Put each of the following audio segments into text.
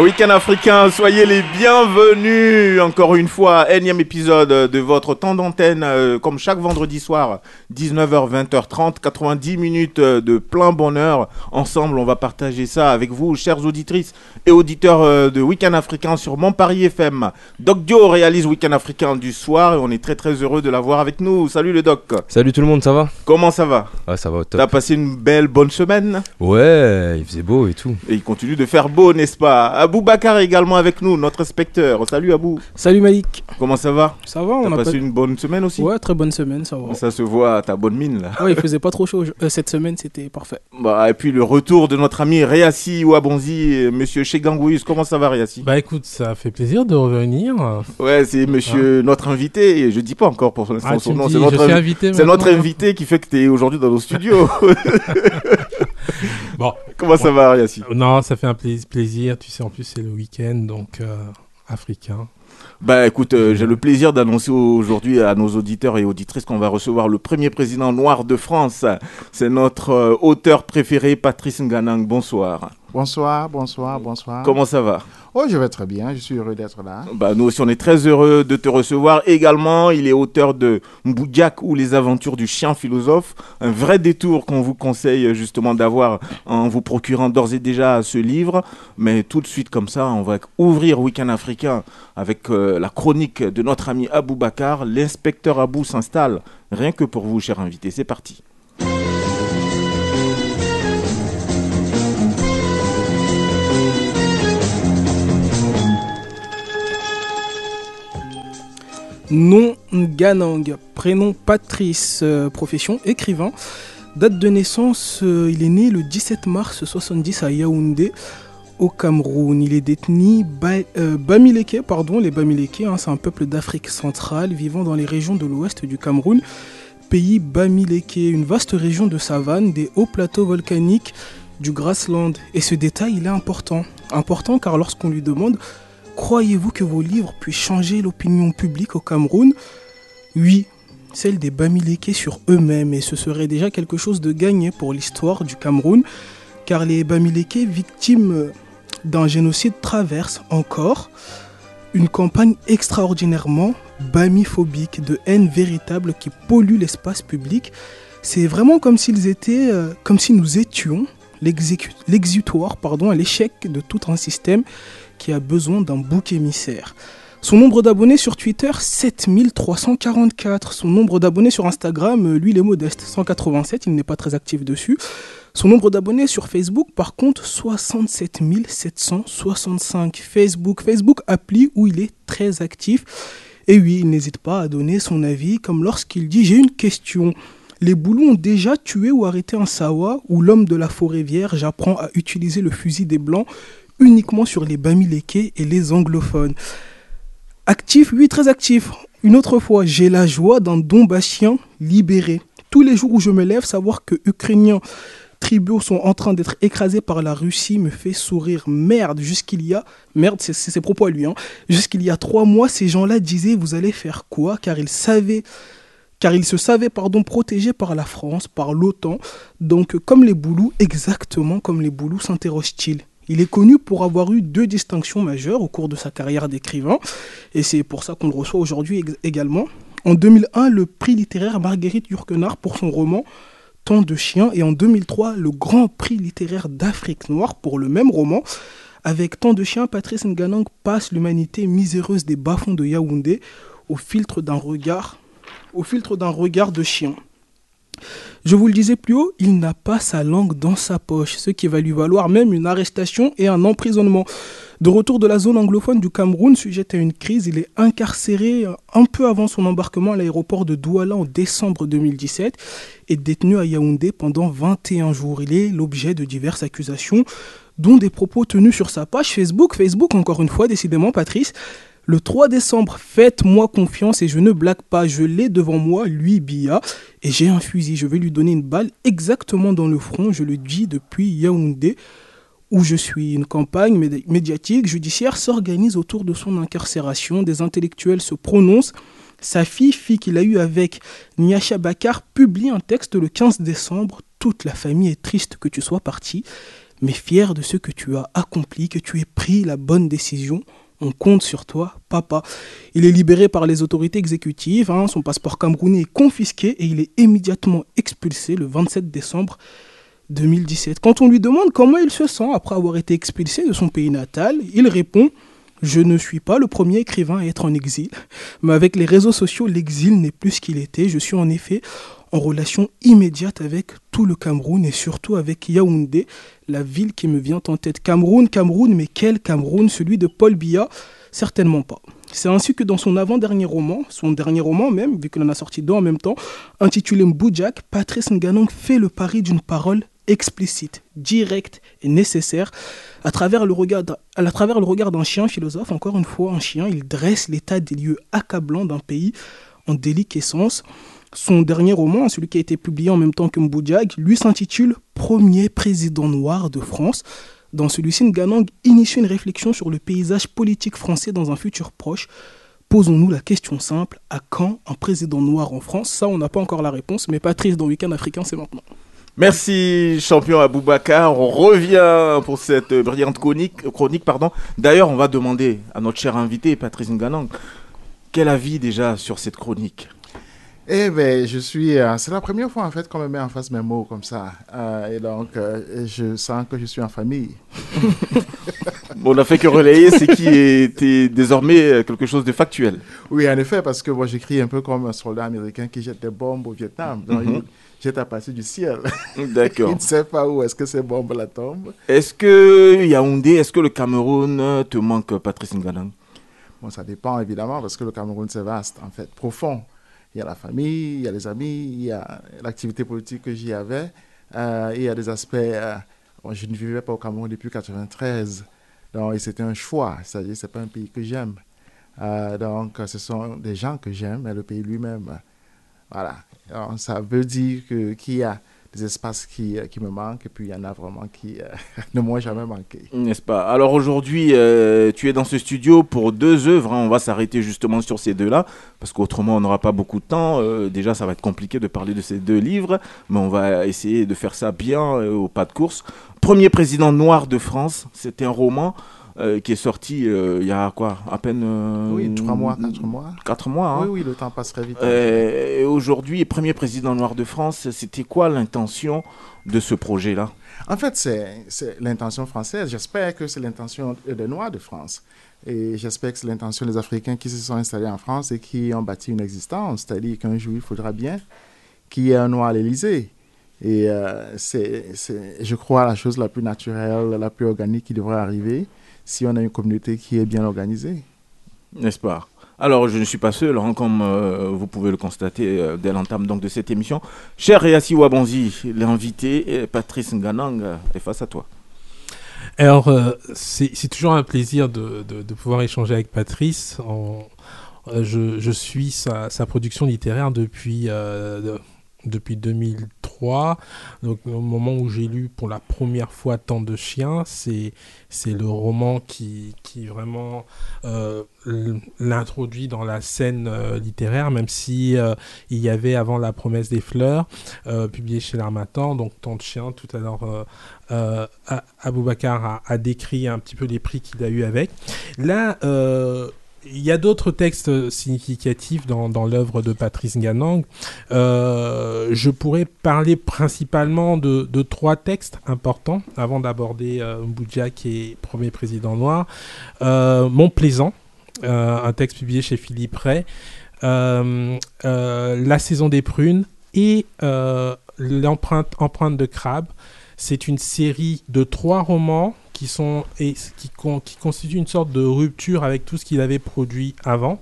Week-end africain, soyez les bienvenus encore une fois, énième épisode de votre temps d'antenne, euh, comme chaque vendredi soir, 19h, 20h30, 90 minutes euh, de plein bonheur. Ensemble, on va partager ça avec vous, chères auditrices et auditeurs euh, de Week-end africain sur Mon Paris FM. Doc Dio réalise Week-end africain du soir et on est très très heureux de l'avoir avec nous. Salut le Doc, Salut tout le monde, ça va? Comment ça va? Ouais, ça va au top. T'as passé une belle bonne semaine? Ouais, il faisait beau et tout. et il continue de faire beau, n'est-ce pas? Abou Bakar est également avec nous, notre inspecteur. Salut Abou, Salut Malik, comment ça va? Ça va On T'as a passé pas... une bonne semaine aussi? Ouais, très bonne semaine, ça va. Ça se voit ta bonne mine là. Ouais, il faisait pas trop chaud euh, cette semaine, c'était parfait. Bah, et puis le retour de notre ami Réassi Ouabonzi, et monsieur Chegangouis. Comment ça va Réassi Bah écoute, ça fait plaisir de revenir. Ouais, c'est monsieur notre invité. et Je dis pas encore pour l'instant Ah, son nom. dis, C'est je notre, suis invi- invité c'est notre invité qui fait que tu es aujourd'hui dans nos studios. Bon, Comment ça va Réassi non, ça fait un plais- plaisir. Tu sais, en plus c'est le week-end, donc euh, africain. Bah écoute, euh, j'ai le plaisir d'annoncer aujourd'hui à nos auditeurs et auditrices qu'on va recevoir le premier président noir de France. C'est notre euh, auteur préféré, Patrice Nganang. Bonsoir. Bonsoir, bonsoir, bonsoir. Comment ça va? Oh, je vais très bien, je suis heureux d'être là. Bah, nous aussi, on est très heureux de te recevoir. Également, il est auteur de Mboudiak ou les aventures du chien philosophe. Un vrai détour qu'on vous conseille justement d'avoir en vous procurant d'ores et déjà ce livre. Mais tout de suite, comme ça, on va ouvrir Week-end africain avec euh, la chronique de notre ami Abou Bakar. L'inspecteur Abou s'installe rien que pour vous, cher invité. C'est parti. Nom Ganang, prénom Patrice, euh, profession écrivain. Date de naissance, euh, il est né le 17 mars 70 à Yaoundé, au Cameroun. Il est d'ethnie ba euh, Bamileke, pardon, les Bamileke, hein, c'est un peuple d'Afrique centrale vivant dans les régions de l'ouest du Cameroun. Pays Bamileke, une vaste région de savane, des hauts plateaux volcaniques, du grassland. Et ce détail, il est important. Important car lorsqu'on lui demande Croyez-vous que vos livres puissent changer l'opinion publique au Cameroun? Oui, celle des Bamileke sur eux-mêmes, et ce serait déjà quelque chose de gagné pour l'histoire du Cameroun, car les Bamileke, victimes d'un génocide, traversent encore une campagne extraordinairement bamiphobique, de haine véritable qui pollue l'espace public. C'est vraiment comme s'ils étaient, euh, comme si nous étions l'exutoire pardon, à l'échec de tout un système qui a besoin d'un bouc émissaire. Son nombre d'abonnés sur Twitter, 7344. Son nombre d'abonnés sur Instagram, euh, lui, il est modeste, 187. Il n'est pas très actif dessus. Son nombre d'abonnés sur Facebook, par contre, 67 765. Facebook, Facebook appli où il est très actif. Et oui, il n'hésite pas à donner son avis, comme lorsqu'il dit J'ai une question. Les boulons ont déjà tué ou arrêté un Sawa ou l'homme de la forêt vierge apprend à utiliser le fusil des Blancs uniquement sur les Bamileke et les anglophones. Actif, oui, très actif. Une autre fois, j'ai la joie d'un Donbassien libéré. Tous les jours où je me lève, savoir que Ukrainiens tribaux sont en train d'être écrasés par la Russie me fait sourire. Merde, jusqu'il y a... Merde, c'est ses propos à lui. Hein. Jusqu'il y a trois mois, ces gens-là disaient, vous allez faire quoi? Car ils savaient... Car ils se savaient pardon, protégés par la France, par l'OTAN. Donc, comme les Boulous, exactement comme les Boulous s'interrogent-ils il est connu pour avoir eu deux distinctions majeures au cours de sa carrière d'écrivain, et c'est pour ça qu'on le reçoit aujourd'hui également. En 2001, le prix littéraire Marguerite Yourcenar pour son roman Tant de chiens, et en 2003, le grand prix littéraire d'Afrique noire pour le même roman. Avec Tant de chiens, Patrice Nganang passe l'humanité miséreuse des bas-fonds de Yaoundé au filtre d'un regard de chien. Je vous le disais plus haut, il n'a pas sa langue dans sa poche, ce qui va lui valoir même une arrestation et un emprisonnement. De retour de la zone anglophone du Cameroun, sujet à une crise, il est incarcéré un peu avant son embarquement à l'aéroport de Douala en décembre 2017 et détenu à Yaoundé pendant 21 jours. Il est l'objet de diverses accusations, dont des propos tenus sur sa page Facebook. Facebook, encore une fois, décidément, Patrice. Le 3 décembre, faites-moi confiance et je ne blague pas, je l'ai devant moi, lui, Bia, et j'ai un fusil. Je vais lui donner une balle exactement dans le front, je le dis depuis Yaoundé où je suis. Une campagne médi- médiatique, judiciaire s'organise autour de son incarcération. Des intellectuels se prononcent. Sa fille, fille qu'il a eue avec Niacha Bakar, publie un texte le 15 décembre. Toute la famille est triste que tu sois parti, mais fière de ce que tu as accompli, que tu aies pris la bonne décision. On compte sur toi, papa. Il est libéré par les autorités exécutives. hein. Son passeport camerounais est confisqué et il est immédiatement expulsé le 27 décembre 2017. Quand on lui demande comment il se sent après avoir été expulsé de son pays natal, il répond Je ne suis pas le premier écrivain à être en exil, mais avec les réseaux sociaux, l'exil n'est plus ce qu'il était. Je suis en effet en relation immédiate avec tout le Cameroun et surtout avec Yaoundé, la ville qui me vient en tête. Cameroun, Cameroun, mais quel Cameroun? Celui de Paul Biya? Certainement pas. C'est ainsi que dans son avant-dernier roman, son dernier roman même, vu qu'il en a sorti deux en même temps, intitulé Mboujak, Patrice Nganong fait le pari d'une parole explicite, directe et nécessaire. À travers le regard d'un- chien philosophe, encore une fois un chien, il dresse l'état des lieux accablants d'un pays en déliquescence. Son dernier roman, celui qui a été publié en même temps que Mboujak, lui s'intitule Premier président noir de France. Dans celui-ci, Nganong initie une réflexion sur le paysage politique français dans un futur proche. Posons-nous la question simple, à quand un président noir en France? Ça, on n'a pas encore la réponse, mais Patrice, dans Week-end africain, c'est maintenant. Merci champion Aboubacar. On revient pour cette brillante chronique. chronique pardon. D'ailleurs, on va demander à notre cher invité Patrice Nganang quel avis déjà sur cette chronique? Eh ben, je suis. euh, c'est la première fois en fait qu'on me met en face mes mots comme ça. Euh, et donc, euh, je sens que je suis en famille. Bon, on n'a fait que relayer ce qui était désormais quelque chose de factuel. Oui, en effet, parce que moi j'écris un peu comme un soldat américain qui jette des bombes au Vietnam. Donc, Mhm. il à partir du ciel. il D'accord. ne sait pas où est-ce que ces bombes la tombent. Est-ce que Yaoundé, est-ce que le Cameroun euh, te manque, Patrice Nganang Bon, ça dépend évidemment parce que le Cameroun c'est vaste, en fait, profond. Il y a la famille, il y a les amis, il y a l'activité politique que j'y avais. euh, il y a des aspects. euh, bon, je ne vivais pas au Cameroun depuis 93. Donc, c'était un choix. C'est-à-dire, c'est pas un pays que j'aime. Euh, donc, ce sont des gens que j'aime, mais le pays lui-même. Voilà. Ça veut dire qu'il y a des espaces qui, euh, qui me manquent et puis il y en a vraiment qui euh, ne m'ont jamais manqué. N'est-ce pas? Alors aujourd'hui, euh, tu es dans ce studio pour deux œuvres. hein. On va s'arrêter justement sur ces deux-là, parce qu'autrement, on n'aura pas beaucoup de temps. Déjà, ça va être compliqué de parler de ces deux livres, mais on va essayer de faire ça bien au pas de course. Premier président noir de France, c'était un roman euh, qui est sorti euh, il y a quoi À peine... euh, Oui, trois mois, quatre mois. Quatre mois, hein Oui, oui, le temps passe très vite. Euh, et aujourd'hui, premier président noir de France, c'était quoi l'intention de ce projet-là? En fait, c'est l'intention française. J'espère que c'est l'intention des Noirs de France. Et j'espère que c'est l'intention des Africains qui se sont installés en France et qui ont bâti une existence. C'est-à-dire qu'un jour, il faudra bien qu'il y ait un Noir à l'Élysée. Et c'est, c'est, je crois, la chose la plus naturelle, la plus organique qui devrait arriver si on a une communauté qui est bien organisée. N'est-ce pas? Alors, je ne suis pas seul, hein, comme euh, vous pouvez le constater euh, dès l'entame donc, de cette émission. Cher Réassi Wabonzi, l'invité, Patrice Nganang, est face à toi. Alors, euh, c'est toujours un plaisir de, de- de pouvoir échanger avec Patrice. En- euh, je, je suis sa, sa production littéraire depuis, euh, de- depuis 2003. Donc, au moment où j'ai lu pour la première fois Tant de chiens, c'est le roman qui, qui vraiment euh, l'introduit dans la scène euh, littéraire, même si euh, il y avait avant La promesse des fleurs, publié chez l'Armatan, donc Tant de chiens, tout à l'heure. euh, Aboubacar a, a décrit un petit peu les prix qu'il a eu avec. Là, euh, il y a d'autres textes significatifs dans, l'œuvre de Patrice Ganang. Euh, je pourrais parler principalement de, trois textes importants avant d'aborder euh, Mboudia qui est premier président noir. Euh, Mon plaisant, euh, un texte publié chez Philippe Ray. Euh, euh, La saison des prunes et l'empreinte empreinte de crabe. C'est une série de trois romans qui sont et qui, qui constituent une sorte de rupture avec tout ce qu'il avait produit avant.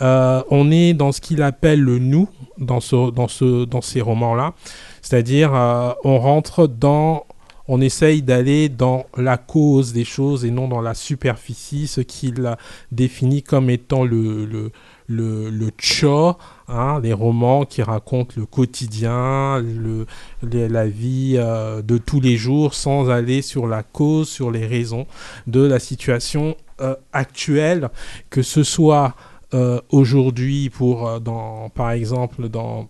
Euh, on est dans ce qu'il appelle le nous dans ce dans ce dans ces romans là, c'est-à-dire euh, on rentre dans on essaye d'aller dans la cause des choses et non dans la superficie, ce qu'il a défini comme étant le, le, le, le hein, les romans qui racontent le quotidien, la vie euh, de tous les jours sans aller sur la cause, sur les raisons de la situation euh, actuelle, que ce soit euh, aujourd'hui par exemple, dans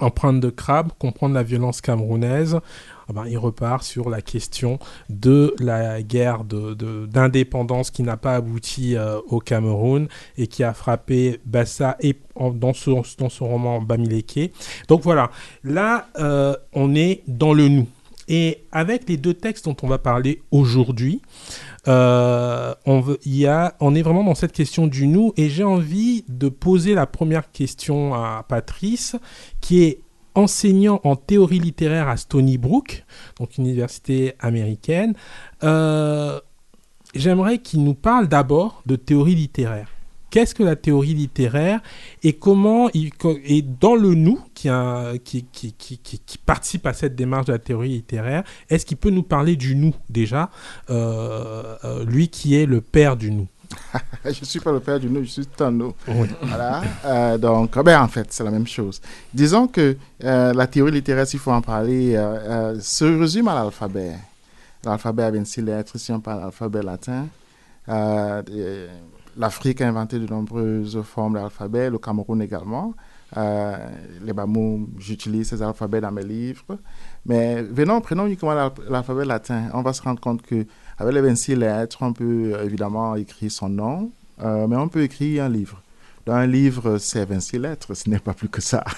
Empreinte de crabe, comprendre la violence camerounaise, ah ben, il repart sur la question de la guerre de- de- d'indépendance qui n'a pas abouti euh, au Cameroun et qui a frappé Bassa et dans, son, dans son roman Bamileke. Donc voilà, là euh, on est dans le nous. Et avec les deux textes dont on va parler aujourd'hui, euh, on, est vraiment dans cette question du nous et j'ai envie de poser la première question à Patrice qui est enseignant en théorie littéraire à Stony Brook, donc université américaine. Euh, J'aimerais qu'il nous parle d'abord de théorie littéraire. Qu'est-ce que la théorie littéraire et comment il et dans le nous qui, a- qui, qui, qui, qui- qui participe à cette démarche de la théorie littéraire, est-ce qu'il peut nous parler du nous déjà, euh, euh, lui qui est le père du nous? Je ne suis pas le père du nous, je suis nous. Oui. Voilà. Euh, donc, ben, en fait, c'est la même chose. Disons que euh, la théorie littéraire, s'il faut en parler, se résume à l'alphabet. L'alphabet a 26 lettres, si on parle d'alphabet latin. Euh, L'Afrique a inventé de nombreuses formes d'alphabet, le Cameroun également. Euh, les Bamou, j'utilise ces alphabets dans mes livres. Mais venons, prenons uniquement l'al- l'alphabet latin. On va se rendre compte que avec les 26 lettres, on peut euh, évidemment écrire son nom, euh, mais on peut écrire un livre. Dans un livre, c'est 26 lettres, ce n'est pas plus que ça.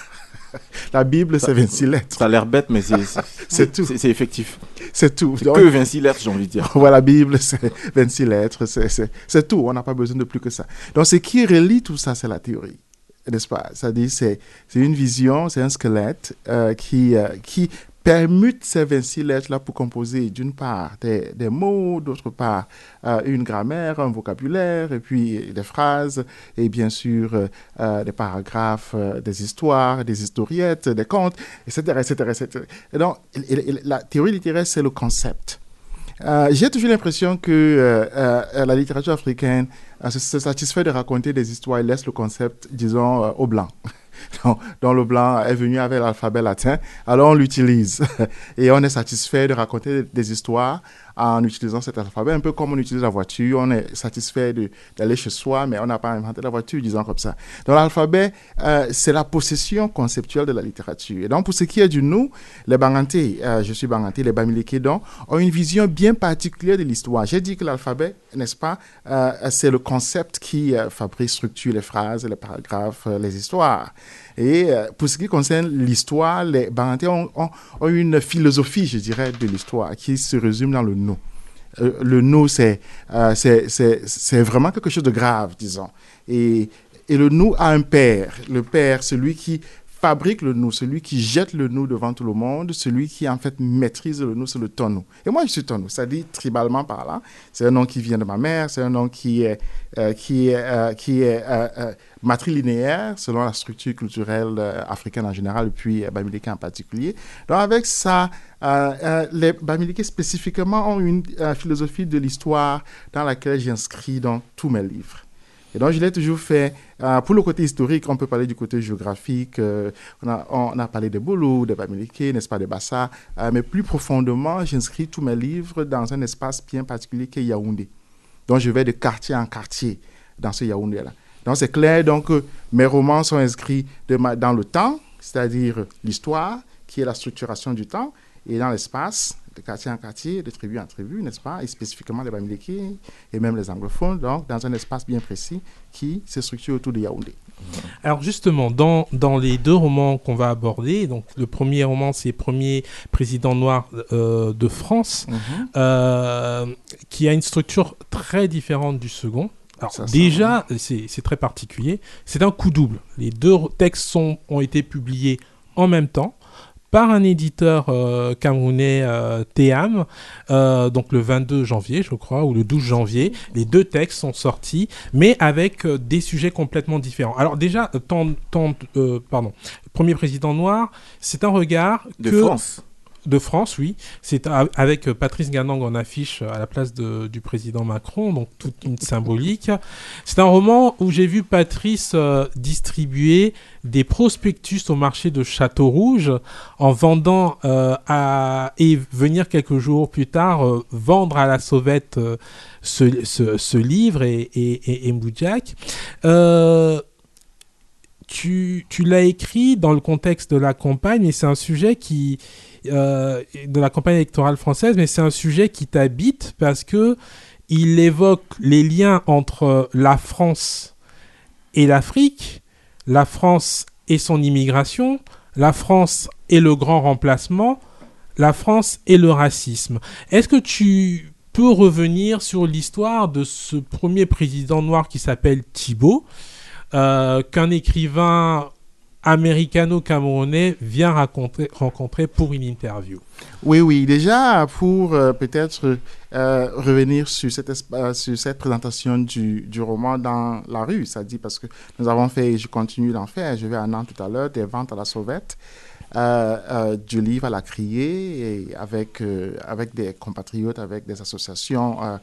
La Bible, c'est 26 lettres, Ça a l'air bête, mais c'est tout. c'est- effectif. C'est tout. Donc, que 26 lettres, j'ai envie de dire. voilà, la Bible, c'est 26 lettres, c'est- tout. On n'a pas besoin de plus que ça. Donc, ce qui relie tout ça, c'est la théorie. N'est-ce pas? C'est-à-dire, c'est c'est une vision, c'est un squelette euh, qui, euh, qui permute ces 26 lettres-là pour composer, d'une part, des, mots, d'autre part, euh, une grammaire, un vocabulaire, et puis des phrases, et bien sûr, euh, euh, des paragraphes, des histoires, des historiettes, des contes, etc., etc., etc. Et donc, la théorie littéraire, c'est le concept. J'ai toujours l'impression que la littérature africaine se, satisfait de raconter des histoires et laisse le concept, disons, au blanc. Dont le blanc est venu avec l'alphabet latin, alors on l'utilise. Et on est satisfait de raconter des histoires en utilisant cet alphabet, un peu comme on utilise la voiture. On est satisfait d'aller chez soi, mais on n'a pas inventé la voiture, disons comme ça. Donc l'alphabet, euh, c'est la possession conceptuelle de la littérature. Et donc pour ce qui est du nous, les Banganté, euh, je suis Banganté, les Bamileke donc, ont une vision bien particulière de l'histoire. J'ai dit que l'alphabet, n'est-ce pas, euh, c'est le concept qui fabrique, structure les phrases, les paragraphes, les histoires. Et euh, pour ce qui concerne l'histoire, les Banganté ont, une philosophie, je dirais, de l'histoire qui se résume dans le nous. Euh, le nous, c'est euh, vraiment quelque chose de grave, disons. Et, et le nous a un père. Le père, celui qui fabrique le nous, celui qui jette le nous devant tout le monde, celui qui en fait maîtrise le nous, c'est le ton nous. Et moi, je suis ton nous, ça dit tribalement par là. C'est un nom qui vient de ma mère, c'est un nom qui est, euh, qui est, qui est matrilinéaire selon la structure culturelle euh, africaine en général et puis euh, en particulier. Donc avec ça, euh, euh, les Bamileke spécifiquement ont une philosophie de l'histoire dans laquelle j'inscris dans tous mes livres. Et donc, je l'ai toujours fait. pour le côté historique, on peut parler du côté géographique. on, a, parlé des Boulou, des Bamileke, n'est-ce pas, des Bassa. mais plus profondément, j'inscris tous mes livres dans un espace bien particulier qui est Yaoundé. Donc, je vais de quartier en quartier dans ce Yaoundé-là. Donc, c'est clair. Donc, euh, mes romans sont inscrits de ma- dans le temps, c'est-à-dire l'histoire, qui est la structuration du temps, et dans l'espace, de quartier en quartier, de tribu en tribu, n'est-ce pas, et spécifiquement les Bamileke et même les anglophones, donc dans un espace bien précis qui se structure autour de Yaoundé. Alors justement, dans, dans les deux romans qu'on va aborder, donc le premier roman c'est Premier président noir euh, de France, euh, qui a une structure très différente du second. Alors Ça, ça, déjà, c'est c'est très particulier, c'est un coup double. Les deux textes sont, ont été publiés en même temps par un éditeur euh, camerounais euh, Théam, euh, donc le 22 janvier, je crois, ou le 12 janvier. Les deux textes sont sortis, mais avec euh, des sujets complètement différents. Alors déjà, euh, tant, tant, euh, pardon, premier président noir, c'est un regard De que- France. De France, oui. C'est avec Patrice Ganang en affiche à la place du président Macron, donc toute une symbolique. C'est un roman où j'ai vu Patrice euh, distribuer des prospectus au marché de Château-Rouge en vendant euh, à et venir quelques jours plus tard euh, vendre à la sauvette ce, ce- livre et, et, et, tu, tu l'as écrit dans le contexte de la campagne et c'est un sujet qui de la campagne électorale française, mais c'est un sujet qui t'habite parce que il évoque les liens entre la France et l'Afrique, la France et son immigration, la France et le grand remplacement, la France et le racisme. Est-ce que tu peux revenir sur l'histoire de ce premier président noir qui s'appelle Thibault, euh, qu'un écrivain américano-camerounais vient raconter- rencontrer pour une interview. Oui, oui. Déjà, pour euh, peut-être euh, revenir sur cette, espa- sur cette présentation du, du roman dans la rue, ça dit parce que nous avons fait, et je continue d'en faire, je vais à Nantes tout à l'heure, des ventes à la sauvette, euh, euh, du livre à la criée, et avec, euh, avec des compatriotes, avec des associations, euh,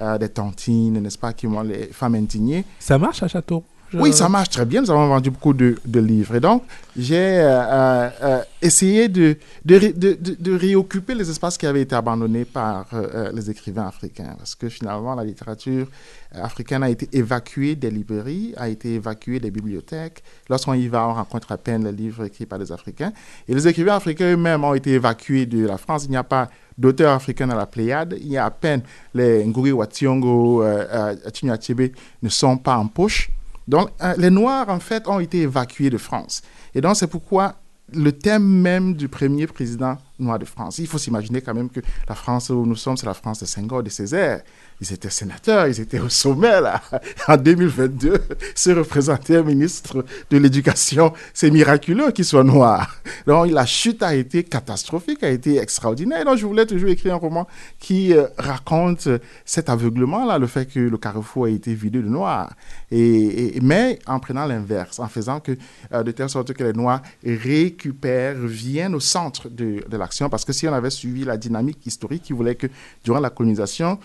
euh, des tantines, n'est-ce pas, qui ont les femmes indignées. Ça marche à Château? Oui, ça marche très bien. Nous avons vendu beaucoup de, livres. Et donc, j'ai euh, euh, euh, essayé de, de, ré- de, de- de réoccuper les espaces qui avaient été abandonnés par les écrivains africains. Parce que finalement, la littérature africaine a été évacuée des librairies, a été évacuée des bibliothèques. Lorsqu'on y va, on rencontre à peine les livres écrits par des Africains. Et les écrivains africains eux-mêmes ont été évacués de la France. Il n'y a pas d'auteurs africains dans la Pléiade. Il y a à peine les Nguri Wationgo, Achebe ne sont pas en poche. Donc, euh, les Noirs, en fait, ont été évacués de France. Et donc, c'est pourquoi le thème même du premier président noir de France, il faut s'imaginer quand même que la France où nous sommes, c'est la France de Senghor, de Césaire. Ils étaient sénateurs, ils étaient au sommet, là. En 2022, se représenter un ministre de l'Éducation, c'est miraculeux qu'il soit noir. Donc, la chute a été catastrophique, a été extraordinaire. Donc, je voulais toujours écrire un roman qui euh, raconte cet aveuglement-là, le fait que le carrefour a été vidé de noirs. Et, mais en prenant l'inverse, en faisant que, euh, de telle sorte que les noirs récupèrent, viennent au centre de, de l'action. Parce que si on avait suivi la dynamique historique qui voulait que, durant la colonisation,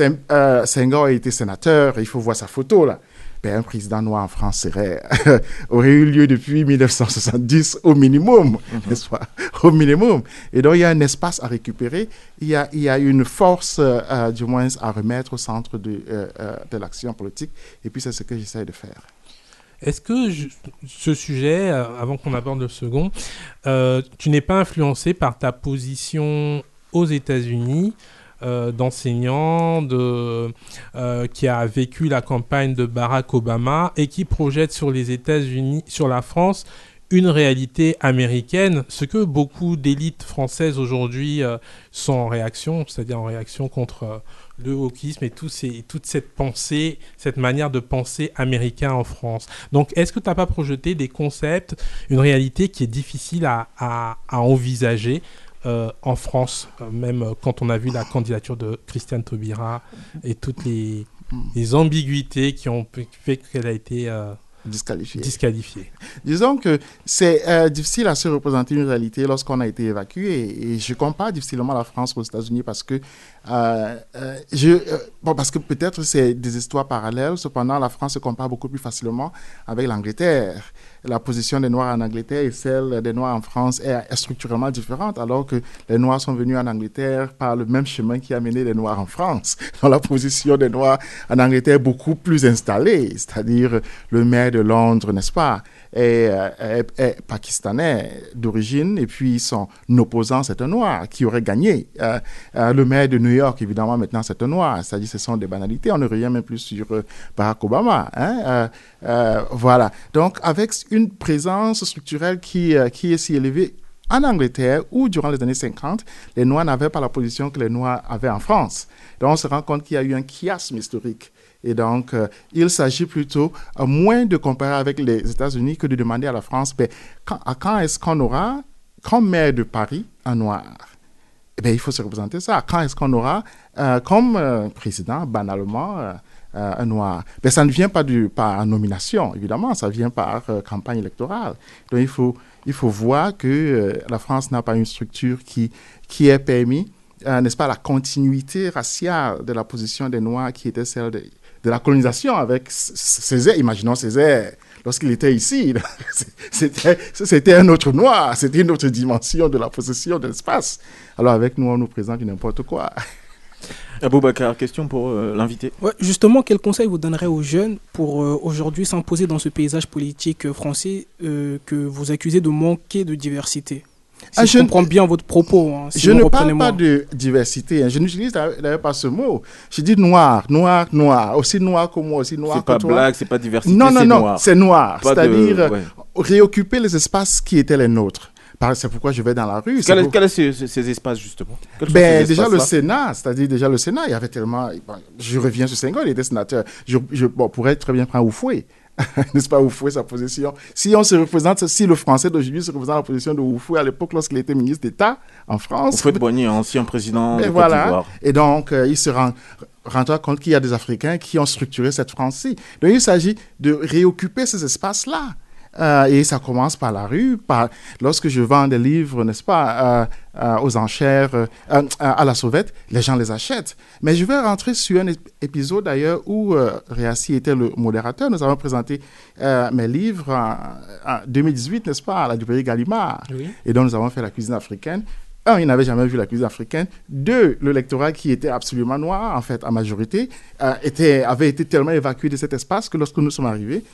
euh, Senghor a été sénateur, il faut voir sa photo là. Ben, un président noir en France serait, aurait eu lieu depuis 1970 au minimum, pas? Au minimum. Et donc, il y a un espace à récupérer, il y a, il y a une force, euh, euh, du moins, à remettre au centre de, euh, euh, de l'action politique. Et puis, c'est ce que j'essaie de faire. Est-ce que ce sujet, euh, avant qu'on aborde le second, euh, tu n'es pas influencé par ta position aux États-Unis euh, d'enseignant de, qui a vécu la campagne de Barack Obama et qui projette sur les États-Unis, sur la France, une réalité américaine, ce que beaucoup d'élites françaises aujourd'hui sont en réaction, c'est-à-dire en réaction contre le wokisme et toute cette pensée, cette manière de penser américain en France. Donc, est-ce que tu n'as pas projeté des concepts, une réalité qui est difficile à, envisager euh, en France, euh, même euh, quand on a vu la candidature de Christiane Taubira et toutes les, ambiguïtés qui ont fait qu'elle a été Disqualifié. Disons que c'est euh, difficile à se représenter une réalité lorsqu'on a été évacué. Et je compare difficilement la France aux États-Unis parce que, euh, euh, je, bon, parce que peut-être c'est des histoires parallèles. Cependant, la France se compare beaucoup plus facilement avec l'Angleterre. La position des Noirs en Angleterre et celle des Noirs en France est, structurellement différente, alors que les Noirs sont venus en Angleterre par le même chemin qui a mené les Noirs en France. La position des Noirs en Angleterre est beaucoup plus installée, c'est-à-dire le maire de Londres, n'est-ce pas, est, euh, est- pakistanais d'origine, et puis son opposant, c'est un Noir qui aurait gagné. Euh, euh, le maire de New York, évidemment, maintenant, c'est un Noir, c'est-à-dire ce sont des banalités, on ne revient même plus sur Barack Obama. hein, voilà. Donc, avec une présence structurelle qui, qui est si élevée, en Angleterre, où durant les années 50, les Noirs n'avaient pas la position que les Noirs avaient en France. Donc, on se rend compte qu'il y a eu un chiasme historique. Et donc, euh, il s'agit plutôt euh, moins de comparer avec les États-Unis que de demander à la France, ben, quand, est-ce qu'on aura comme maire de Paris, un noir? Eh bien, il faut se représenter ça. Quand est-ce qu'on aura euh, comme président, banalement, un noir? Mais ça ne vient pas du, par nomination, évidemment, ça vient par campagne électorale. Donc, il faut, il faut voir que la France n'a pas une structure qui, qui ait permis, n'est-ce pas, la continuité raciale de la position des Noirs qui était celle de, de la colonisation avec Césaire. Imaginons Césaire lorsqu'il était ici. C'était c'était un autre noir, c'était une autre dimension de la possession de l'espace. Alors avec nous, on nous présente n'importe quoi. Aboubacar, question pour euh, l'invité. Ouais, justement, quel conseil vous donnerez aux jeunes pour euh, aujourd'hui s'imposer dans ce paysage politique euh, français euh, que vous accusez de manquer de diversité? Si Ah, je, comprends bien votre propos. hein, je ne parle pas de diversité, hein. je n'utilise d'ailleurs pas ce mot. Je dis noir, noir, noir, aussi noir que moi, aussi noir C'est que pas toi. blague, c'est pas diversité, Non, non, c'est non, c'est noir. Pas de- C'est-à-dire ouais. réoccuper les espaces qui étaient les nôtres. C'est pourquoi je vais dans la rue. c'est Quel est, pour- quel est ces, ces- ces espaces justement? Quels sont Ben, ces déjà le Sénat, c'est-à-dire déjà le Sénat, il y avait tellement. bon, je reviens sur Senghor, il était sénateur. Je, je bon, pourrais très bien prendre Oufoué. N'est-ce pas, Oufoué, sa position. Si on se représente, si le français d'aujourd'hui se représente la position de Oufoué à l'époque lorsqu'il était ministre d'État en France. Houphouët Boigny, ancien président de Côte voilà. d'Ivoire. Et donc, euh, il se rend, rendra compte qu'il y a des Africains qui ont structuré cette France-ci. Donc, il s'agit de réoccuper ces espaces-là. Euh, et ça commence par la rue, par lorsque je vends des livres, n'est-ce pas, euh, euh, aux enchères, à la sauvette, les gens les achètent. Mais je vais rentrer sur un ép- épisode d'ailleurs où Réassi était le modérateur. Nous avons présenté mes livres en, en 2018, n'est-ce pas, à la librairie Gallimard. Oui. Et donc, nous avons fait la cuisine africaine. Un, il n'avait jamais vu la cuisine africaine. Deux, le lectorat qui était absolument noir, en fait, en majorité, euh, était, avait été tellement évacué de cet espace que lorsque nous sommes arrivés,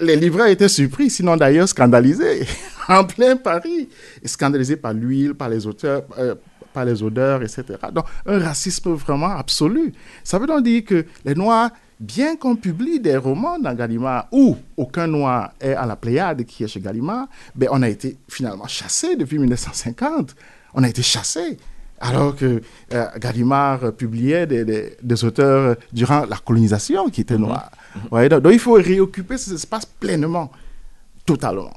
les libraires étaient surpris, sinon d'ailleurs scandalisés, en plein Paris. Scandalisés par l'huile, par les auteurs, euh, par les odeurs, etc. Donc, un racisme vraiment absolu. Ça veut donc dire que les Noirs, bien qu'on publie des romans dans Gallimard où aucun Noir est à la Pléiade qui est chez Gallimard, ben, on a été finalement chassés depuis 1950. On a été chassés. Alors que euh, Gallimard publiait des, des- des auteurs durant la colonisation qui étaient noirs. Ouais, donc, donc il faut réoccuper ces espaces pleinement, totalement.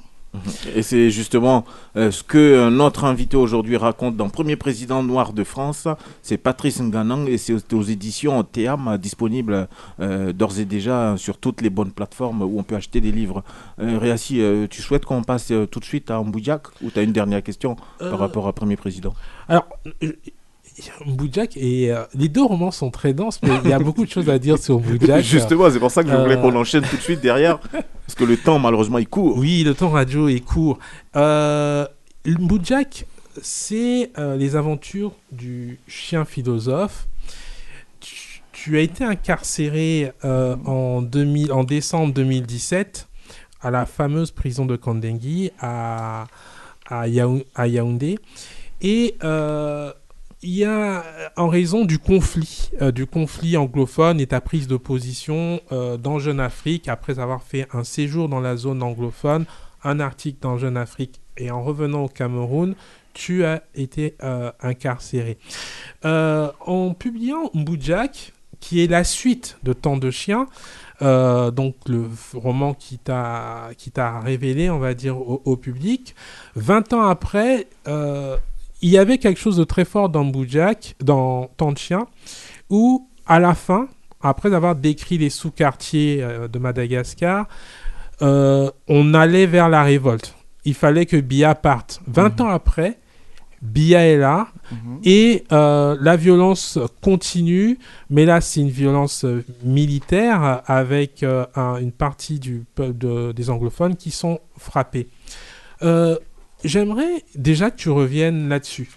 Et c'est justement euh, ce que euh, notre invité aujourd'hui raconte dans Premier Président Noir de France. C'est Patrice Nganang et c'est aux, éditions Théam, euh, disponible euh, d'ores et déjà sur toutes les bonnes plateformes où on peut acheter des livres. Euh, Réassi, euh, tu souhaites qu'on passe euh, tout de suite à Mboudiak ou tu as une dernière question Euh, par rapport à Premier Président? Alors, euh, Boudjak et euh, les deux romans sont très denses, mais il y a beaucoup de choses à dire sur Boudjak. Justement, c'est pour ça que je voulais euh, qu'on enchaîne tout de suite derrière. Parce que le temps, malheureusement, il court. Oui, le temps radio est court. Euh, Boudjak, c'est euh, les aventures du chien philosophe. Tu, tu as été incarcéré euh, en, 2000, en décembre 2017 à la fameuse prison de Kandengui à, à, Yaou- à Yaoundé. Et euh, il y a, en raison du conflit, euh, du conflit anglophone et ta prise de position euh, dans Jeune Afrique, après avoir fait un séjour dans la zone anglophone, un article dans Jeune Afrique, et en revenant au Cameroun, tu as été euh, incarcéré. Euh, en publiant Mbujak, qui est la suite de Tant de chiens, euh, donc le roman qui t'a révélé, on va dire, au, public. 20 ans après, euh, il y avait quelque chose de très fort dans Boujak, dans chiens, où à la fin, après avoir décrit les sous-quartiers euh, de Madagascar, euh, on allait vers la révolte. Il fallait que Bia parte. 20 ans après, Bia est là et euh, la violence continue, mais là c'est une violence militaire avec un- une partie du peuple de- des anglophones qui sont frappés. J'aimerais déjà que tu reviennes là-dessus.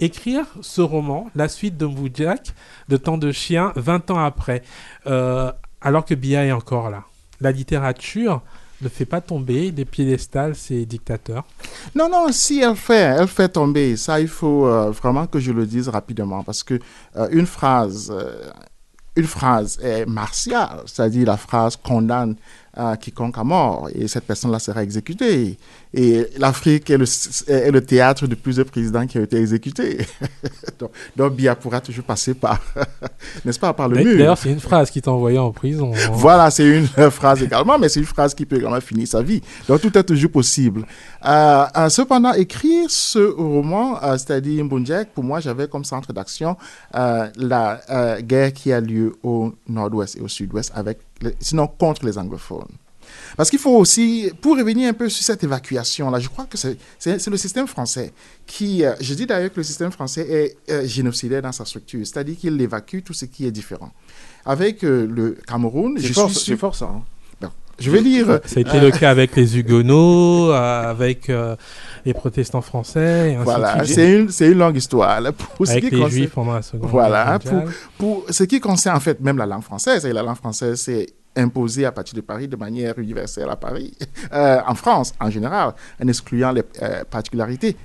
Écrire ce roman, la suite de Boudjak, de Temps de chiens, 20 ans après, euh, alors que Bia est encore là. La littérature ne fait pas tomber des piédestals ces dictateurs. Non, non, si elle fait, elle fait tomber. Ça, il faut euh, vraiment que je le dise rapidement parce que euh, une phrase, une phrase est martiale, c'est-à-dire la phrase condamne quiconque à mort et cette personne-là sera exécutée. Et l'Afrique est le, est le théâtre de plusieurs présidents qui ont été exécutés. donc, donc Biya pourra toujours passer par, n'est-ce pas, par le mur. D'ailleurs, c'est une phrase qui t'a envoyé en prison. hein. Voilà, c'est une phrase également, mais c'est une phrase qui peut également finir sa vie. Donc tout est toujours possible. Euh, cependant, écrire ce roman, euh, c'est-à-dire Mbunjek, pour moi, j'avais comme centre d'action euh, la guerre qui a lieu au nord-ouest et au sud-ouest, avec, sinon contre les anglophones. Parce qu'il faut aussi, pour revenir un peu sur cette évacuation-là, je crois que c'est le système français qui, euh, je dis d'ailleurs que le système français est euh, génocidaire dans sa structure, c'est-à-dire qu'il évacue tout ce qui est différent. Avec euh, le Cameroun, je suis fort, sûr- c'est fort ça. hein. Bon, je vais lire. Ça a été le cas avec les Huguenots, euh, avec euh, les protestants français, et ainsi Voilà, c'est une, c'est une longue histoire. là. Pour ce avec qui les concerne- juifs pendant la seconde Voilà, mondiale. Pour ce qui concerne en fait même la langue française, et la langue française c'est imposée à partir de Paris de manière universelle à Paris, euh, en France en général, en excluant les euh, particularités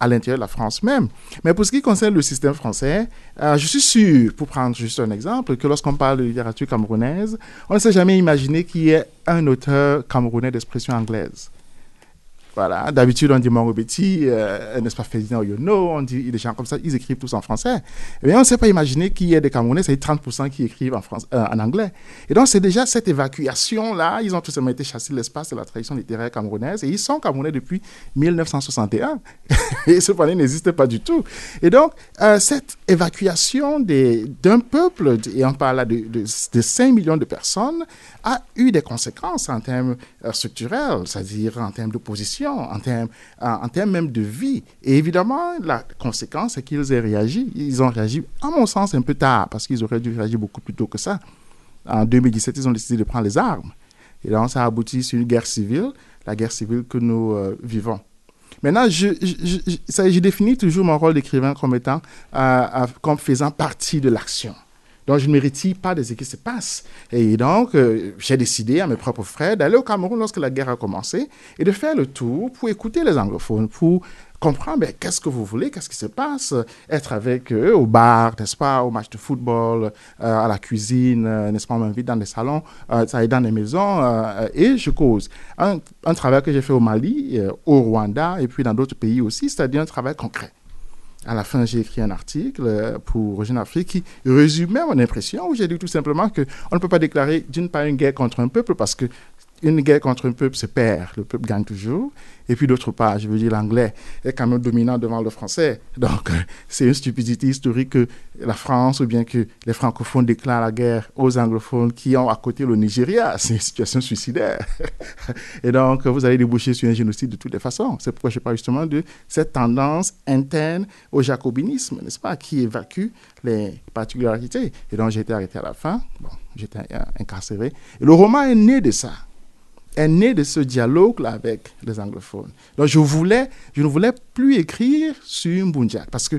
à l'intérieur de la France même. Mais pour ce qui concerne le système français, euh, je suis sûr, pour prendre juste un exemple, que lorsqu'on parle de littérature camerounaise, on ne s'est jamais imaginé qu'il y ait un auteur camerounais d'expression anglaise. Voilà, d'habitude on dit Mangobeti, euh, n'est-ce pas Ferdinand Yono, on dit des gens comme ça, ils écrivent tous en français. Eh bien, on ne s'est pas imaginé qu'il y ait des Camerounais, c'est 30% qui écrivent en, France, euh, en anglais. Et donc, c'est déjà cette évacuation-là, ils ont tout simplement été chassés de l'espace de la tradition littéraire camerounaise, et ils sont Camerounais depuis 1961. et cependant, ils n'existent pas du tout. Et donc, euh, cette évacuation d'un peuple, et on parle là de, de, de 5 millions de personnes, a eu des conséquences en termes euh, structurels, c'est-à-dire en termes en termes, en, termes même de vie. Et évidemment, la conséquence, c'est qu'ils aient réagi. Ils ont réagi, à mon sens, un peu tard, parce qu'ils auraient dû réagir beaucoup plus tôt que ça. En 2017, ils ont décidé de prendre les armes. Et donc, ça a abouti sur une guerre civile, la guerre civile que nous euh, vivons. Maintenant, je, je, je, définis toujours mon rôle d'écrivain comme étant, euh, comme faisant partie de l'action. Donc, je ne me retire pas de ce qui se passe. Et donc, euh, j'ai décidé à mes propres frères d'aller au Cameroun lorsque la guerre a commencé et de faire le tour pour écouter les anglophones, pour comprendre ben, qu'est-ce que vous voulez, qu'est-ce qui se passe, être avec eux au bar, n'est-ce pas, au match de football, euh, à la cuisine, euh, n'est-ce pas, on m'invite dans des salons, euh, ça est dans des maisons, euh, et je cause. Un, un travail que j'ai fait au Mali, euh, au Rwanda, et puis dans d'autres pays aussi, c'est-à-dire un travail concret. À la fin, j'ai écrit un article euh, pour Jeune Afrique qui résumait mon impression, où j'ai dit tout simplement qu'on ne peut pas déclarer d'une part une guerre contre un peuple parce que une guerre contre un peuple se perd, le peuple gagne toujours. Et puis d'autre part, je veux dire, l'anglais est quand même dominant devant le français. Donc, c'est une stupidité historique que la France ou bien que les francophones déclarent la guerre aux anglophones qui ont à côté le Nigeria. C'est une situation suicidaire. Et donc, vous allez déboucher sur un génocide de toutes les façons. C'est pourquoi je parle justement de cette tendance interne au jacobinisme, n'est-ce pas, qui évacue les particularités. Et donc, j'ai été arrêté à la fin. Bon, j'étais incarcéré. Et le roman est né de ça est né de ce dialogue-là avec les anglophones. Donc, je, voulais, je ne voulais plus écrire sur Mbunjak parce que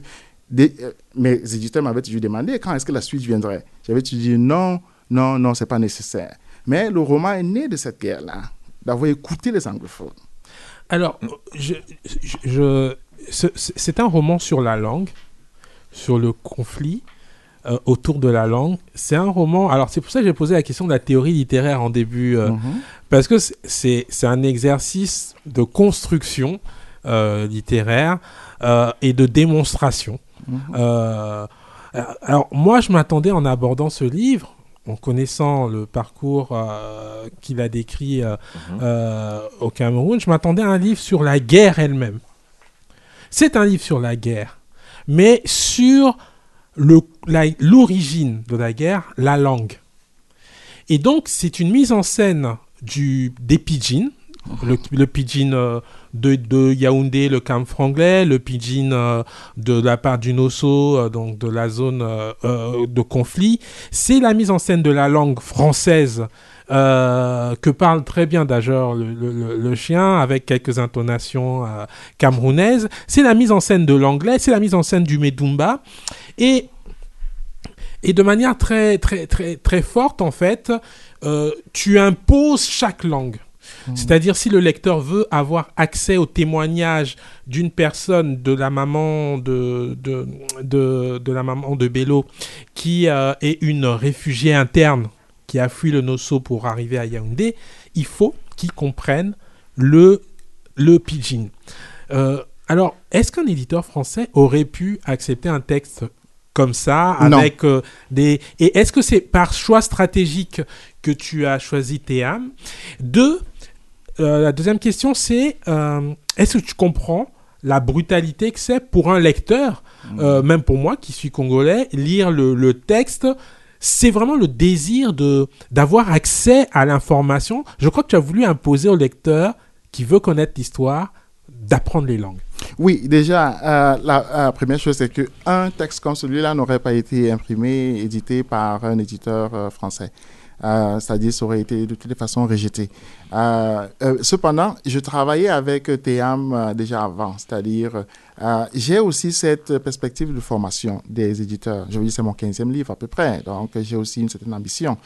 euh, mes éditeurs m'avaient toujours demandé quand est-ce que la suite viendrait. J'avais toujours dit non, non, non, c'est pas nécessaire. Mais le roman est né de cette guerre-là, d'avoir écouté les anglophones. Alors, c'est un roman sur la langue, sur le conflit euh, autour de la langue. C'est un roman. Alors, c'est pour ça que j'ai posé la question de la théorie littéraire en début, euh, Mhm. parce que c'est- un exercice de construction euh, littéraire et de démonstration. Mhm. Alors, moi, je m'attendais en abordant ce livre. En connaissant le parcours euh, qu'il a décrit euh, euh, au Cameroun, je m'attendais à un livre sur la guerre elle-même. C'est un livre sur la guerre, mais sur l'origine de la guerre, la langue. Et donc, c'est une mise en scène du, des pidgins, le, le pidgin euh, de, de Yaoundé, le camp franglais, le pidgin euh, de la part du Nosso, euh, donc de la zone de conflit. C'est la mise en scène de la langue française euh, que parle très bien d'ailleurs le, le- chien avec quelques intonations euh, camerounaises. C'est la mise en scène de l'anglais, c'est la mise en scène du Medumba. Et, et de manière très, très, très, très forte, en fait, euh, tu imposes chaque langue. C'est-à-dire si le lecteur veut avoir accès au témoignage d'une personne, de la maman de, de, de, de la maman de Bello, qui euh, est une réfugiée interne qui a fui le Nosso pour arriver à Yaoundé, il faut qu'ils comprennent le, le pidgin. Euh, alors, est-ce qu'un éditeur français aurait pu accepter un texte comme ça, avec euh, des... Et est-ce que c'est par choix stratégique que tu as choisi Théam Deux, euh, la deuxième question, c'est est-ce que tu comprends la brutalité que c'est pour un lecteur, euh, même pour moi qui suis congolais, lire le, le texte c'est vraiment le désir de d'avoir accès à l'information. Je crois que tu as voulu imposer au lecteur qui veut connaître l'histoire d'apprendre les langues. Oui, déjà, euh, la, la première chose, c'est que un texte comme celui-là n'aurait pas été imprimé, édité par un éditeur euh, français. Euh, C'est-à-dire, ça aurait été de toutes les façons rejeté. Euh, euh, cependant, je travaillais avec Théam déjà avant, c'est-à-dire, j'ai aussi cette perspective de formation des éditeurs. Je veux dire, c'est mon 15e livre à peu près, donc j'ai aussi une certaine ambition.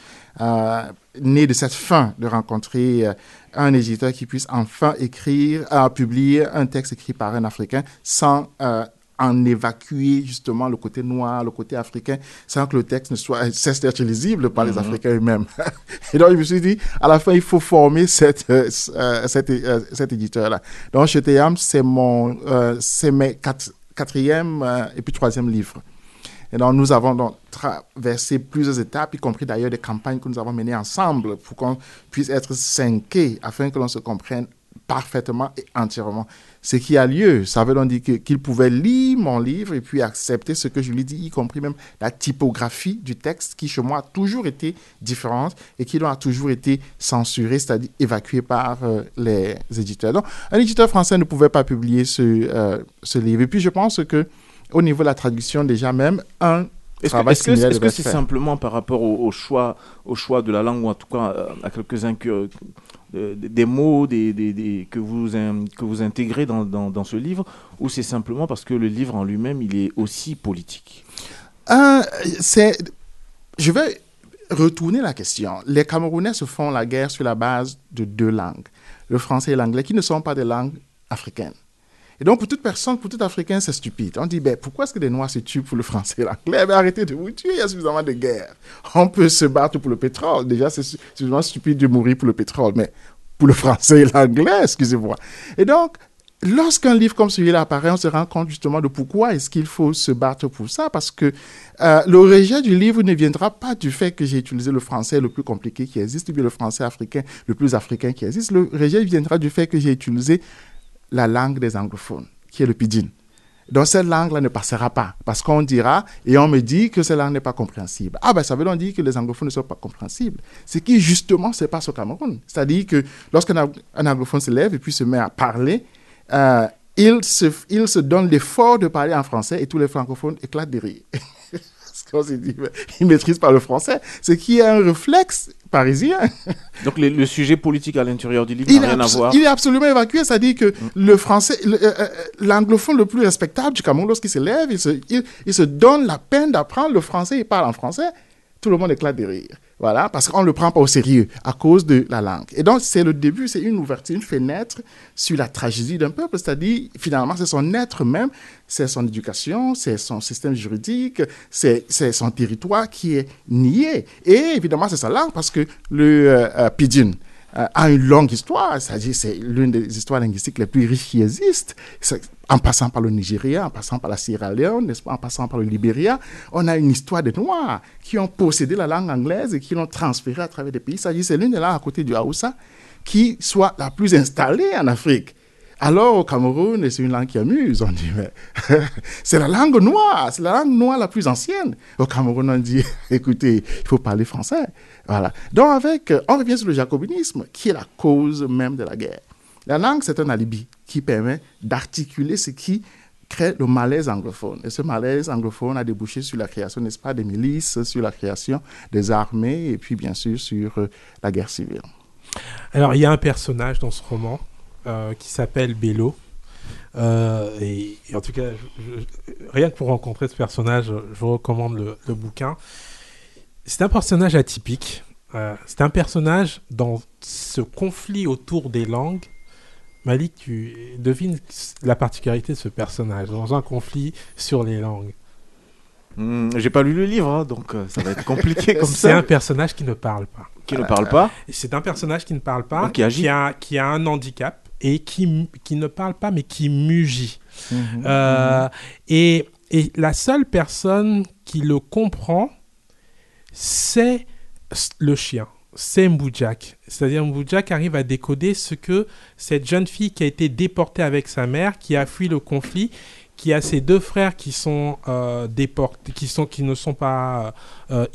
Née de cette fin de rencontrer un éditeur qui puisse enfin écrire, publier un texte écrit par un Africain sans en évacuer justement le côté noir, le côté africain, sans que le texte ne soit cesse d'être lisible par les Africains eux-mêmes. Et donc je me suis dit, à la fin, il faut former cette, euh, euh, cet, euh, cet éditeur-là. Donc chez Théam, c'est mon, euh, c'est mes quatre, quatrième et puis troisième livre. Et donc, nous avons donc traversé plusieurs étapes, y compris d'ailleurs des campagnes que nous avons menées ensemble pour qu'on puisse être synqués afin que l'on se comprenne parfaitement et entièrement ce qui a lieu. Ça veut donc dire qu'il pouvait lire mon livre et puis accepter ce que je lui dis, y compris même la typographie du texte qui, chez moi, a toujours été différente et qui a toujours été censurée, c'est-à-dire évacuée par euh, les éditeurs. Donc, un éditeur français ne pouvait pas publier ce, euh, ce livre. Et puis, je pense que au niveau de la traduction, déjà même, un Est-ce que c'est simplement par rapport au, au choix, au choix de la langue, ou en tout cas euh, à quelques-uns que, euh, des mots des, des- des- que, vous, in- que vous intégrez dans, dans- dans ce livre, ou c'est simplement parce que le livre en lui-même, il est aussi politique? C'est, je vais retourner la question. Les Camerounais se font la guerre sur la base de deux langues, le français et l'anglais, qui ne sont pas des langues africaines. Et donc, pour toute personne, pour tout Africain, c'est stupide. On dit, ben, pourquoi est-ce que les Noirs se tuent pour le français et l'anglais? Ben, Arrêtez de vous tuer, il y a suffisamment de guerres. On peut se battre pour le pétrole. Déjà, c'est su- suffisamment stupide de mourir pour le pétrole, mais pour le français et l'anglais, excusez-moi. Et donc, lorsqu'un livre comme celui-là apparaît, on se rend compte justement de pourquoi est-ce qu'il faut se battre pour ça, parce que euh, le rejet du livre ne viendra pas du fait que j'ai utilisé le français le plus compliqué qui existe, ou bien le français africain le plus africain qui existe. Le rejet viendra du fait que j'ai utilisé la langue des anglophones, qui est le pidgin. Donc cette langue-là ne passera pas, parce qu'on dira, et on me dit que cette langue n'est pas compréhensible. Ah ben ça veut donc dire que les anglophones ne sont pas compréhensibles. Ce qui justement se passe au Cameroun. C'est-à-dire que lorsqu'un ang- un anglophone se lève et puis se met à parler, euh, il, se, il se donne l'effort de parler en français et tous les francophones éclatent de rire. il ne maîtrise pas le français. Ce qui est un réflexe parisien. Donc le, le sujet politique à l'intérieur du livre Il n'a rien à voir. il est absolument évacué, c'est-à-dire que le français, le- euh, euh, l'anglophone le plus respectable du Cameroun, lorsqu'il se lève, il se, il, il se donne la peine d'apprendre le français, il parle en français, tout le monde éclate de rire. Voilà, parce qu'on ne le prend pas au sérieux à cause de la langue. Et donc, c'est le début, c'est une ouverture, une fenêtre sur la tragédie d'un peuple, c'est-à-dire, finalement, c'est son être même, c'est son éducation, c'est son système juridique, c'est son territoire qui est nié. Et évidemment, c'est sa langue, parce que le euh, euh, pidgin, a une longue histoire, c'est-à-dire c'est l'une des histoires linguistiques les plus riches qui existent. En passant par le Nigeria, en passant par la Sierra Leone, n'est-ce pas, en passant par le Libéria, on a une histoire des Noirs qui ont possédé la langue anglaise et qui l'ont transférée à travers des pays. C'est l'une des langues à côté du Haoussa qui soit la plus installée en Afrique. Alors au Cameroun, c'est une langue qui amuse, on dit, mais c'est la langue noire, c'est la langue noire la plus ancienne. Au Cameroun, on dit, écoutez, il faut parler français. Voilà. Donc avec, euh, on revient sur le jacobinisme, qui est la cause même de la guerre. La langue, c'est un alibi qui permet d'articuler ce qui crée le malaise anglophone. Et ce malaise anglophone a débouché sur la création, n'est-ce pas, des milices, sur la création des armées, et puis bien sûr sur euh, la guerre civile. Alors, il y a un personnage dans ce roman euh, qui s'appelle Bello. Euh, et, et en tout cas, je- je- rien que pour rencontrer ce personnage, je vous recommande le, le bouquin. C'est un personnage atypique. Euh, c'est un personnage dans ce conflit autour des langues. Malik, tu devines la particularité de ce personnage dans un conflit sur les langues. Hmm, J'ai pas lu le livre, hein, donc euh, ça va être compliqué comme C'est ça. un personnage qui ne parle pas. Qui ne parle pas. C'est un personnage qui ne parle pas, qui a, qui a un handicap et qui, qui ne parle pas mais qui mugit. Mhm. Euh, et, et la seule personne qui le comprend, c'est le chien. C'est Mboujak. C'est-à-dire Mboujak arrive à décoder ce que cette jeune fille qui a été déportée avec sa mère, qui a fui le conflit, qui a ses deux frères qui sont euh, déportés, qui, sont, qui ne sont pas... euh,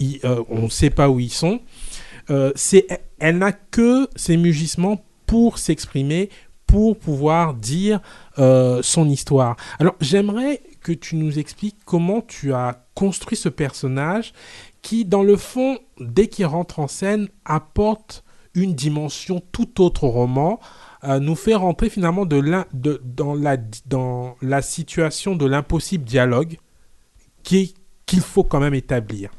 on ne sait pas où ils sont. C'est, elle n'a que ses mugissements pour s'exprimer, pour pouvoir dire euh, son histoire. Alors j'aimerais que tu nous expliques comment tu as construit ce personnage qui, dans le fond, dès qu'il rentre en scène, apporte une dimension tout autre au roman, euh, nous fait rentrer finalement de de- dans, la, dans la situation de l'impossible dialogue qui- qu'il faut quand même établir.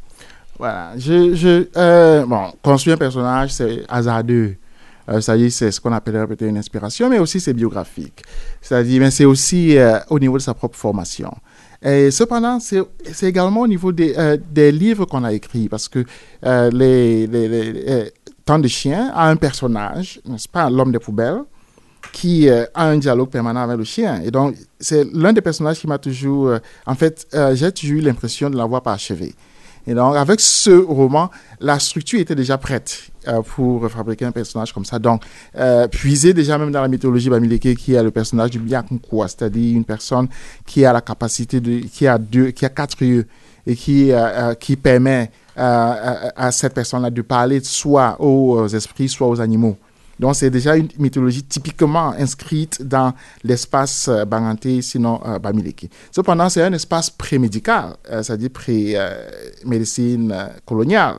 Voilà, je, je, euh, bon, construire un personnage, c'est hasardeux. Euh, c'est-à-dire, c'est ce qu'on appellerait peut-être une inspiration, mais aussi c'est biographique. C'est-à-dire, mais c'est aussi euh, au niveau de sa propre formation. Cependant, c'est également au niveau des, euh, des livres qu'on a écrits, parce que les, les, les- Temps de chien a un personnage, n'est-ce pas, l'homme des poubelles, qui a un dialogue permanent avec le chien. Et donc, c'est l'un des personnages qui m'a toujours... en fait, j'ai toujours eu l'impression de l'avoir parachevé. Et donc, avec ce roman, la structure était déjà prête euh, pour fabriquer un personnage comme ça. Donc, euh, puiser déjà même dans la mythologie bamileke qui est le personnage du Biakunkwa, c'est-à-dire une personne qui a la capacité de, qui a deux, qui a quatre yeux et qui, euh, euh, qui permet à cette personne-là de parler soit aux esprits, soit aux animaux. Donc, c'est déjà une mythologie typiquement inscrite dans l'espace euh, Banganté, sinon euh, Bamileke. Cependant, c'est un espace pré-médical, euh, c'est-à-dire pré-médecine euh, coloniale.